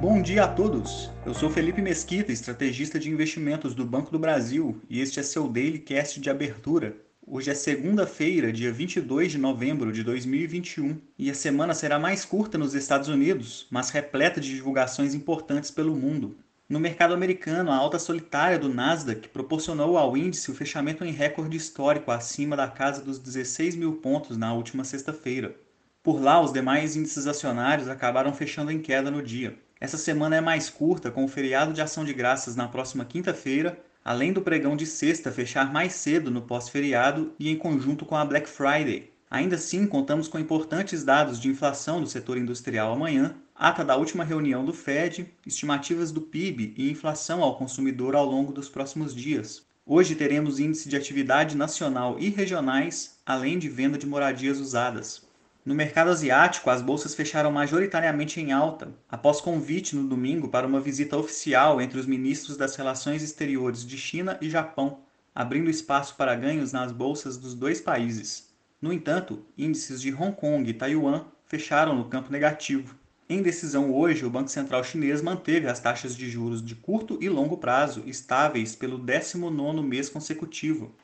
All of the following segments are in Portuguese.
Bom dia a todos! Eu sou Felipe Mesquita, estrategista de investimentos do Banco do Brasil, e este é seu Daily Cast de abertura. Hoje é segunda-feira, dia 22 de novembro de 2021, e a semana será mais curta nos Estados Unidos, mas repleta de divulgações importantes pelo mundo. No mercado americano, a alta solitária do Nasdaq proporcionou ao índice o fechamento em recorde histórico acima da casa dos 16 mil pontos na última sexta-feira. Por lá, os demais índices acionários acabaram fechando em queda no dia. Essa semana é mais curta, com o feriado de ação de graças na próxima quinta-feira, além do pregão de sexta fechar mais cedo no pós-feriado e em conjunto com a Black Friday. Ainda assim, contamos com importantes dados de inflação do setor industrial amanhã, ata da última reunião do Fed, estimativas do PIB e inflação ao consumidor ao longo dos próximos dias. Hoje teremos índice de atividade nacional e regionais, além de venda de moradias usadas. No mercado asiático, as bolsas fecharam majoritariamente em alta, após convite no domingo para uma visita oficial entre os ministros das Relações Exteriores de China e Japão, abrindo espaço para ganhos nas bolsas dos dois países. No entanto, índices de Hong Kong e Taiwan fecharam no campo negativo. Em decisão hoje, o Banco Central chinês manteve as taxas de juros de curto e longo prazo estáveis pelo 19º mês consecutivo.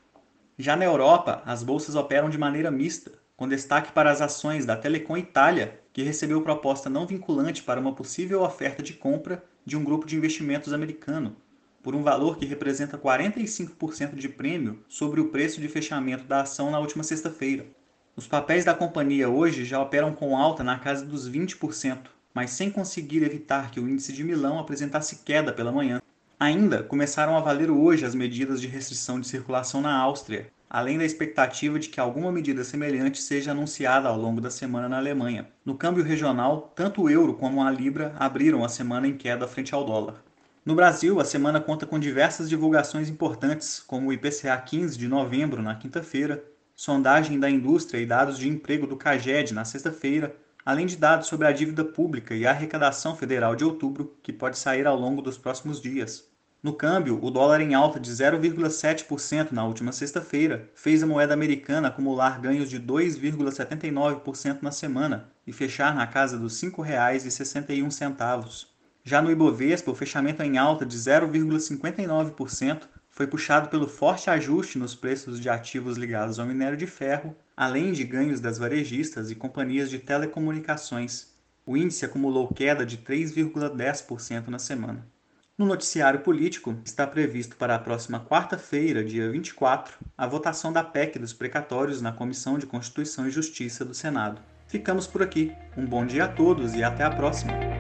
Já na Europa, as bolsas operam de maneira mista, com destaque para as ações da Telecom Itália, que recebeu proposta não vinculante para uma possível oferta de compra de um grupo de investimentos americano, por um valor que representa 45% de prêmio sobre o preço de fechamento da ação na última sexta-feira. Os papéis da companhia hoje já operam com alta na casa dos 20%, mas sem conseguir evitar que o índice de Milão apresentasse queda pela manhã. Ainda começaram a valer hoje as medidas de restrição de circulação na Áustria, além da expectativa de que alguma medida semelhante seja anunciada ao longo da semana na Alemanha. No câmbio regional, tanto o euro como a libra abriram a semana em queda frente ao dólar. No Brasil, a semana conta com diversas divulgações importantes, como o IPCA 15 de novembro, na quinta-feira, sondagem da indústria e dados de emprego do CAGED na sexta-feira, além de dados sobre a dívida pública e a arrecadação federal de outubro, que pode sair ao longo dos próximos dias. No câmbio, o dólar em alta de 0,7% na última sexta-feira fez a moeda americana acumular ganhos de 2,79% na semana e fechar na casa dos R$ 5,61. Já no Ibovespa, o fechamento em alta de 0,59% foi puxado pelo forte ajuste nos preços de ativos ligados ao minério de ferro, além de ganhos das varejistas e companhias de telecomunicações. O índice acumulou queda de 3,10% na semana. No noticiário político, está previsto para a próxima quarta-feira, dia 24, a votação da PEC dos precatórios na Comissão de Constituição e Justiça do Senado. Ficamos por aqui. Um bom dia a todos e até a próxima!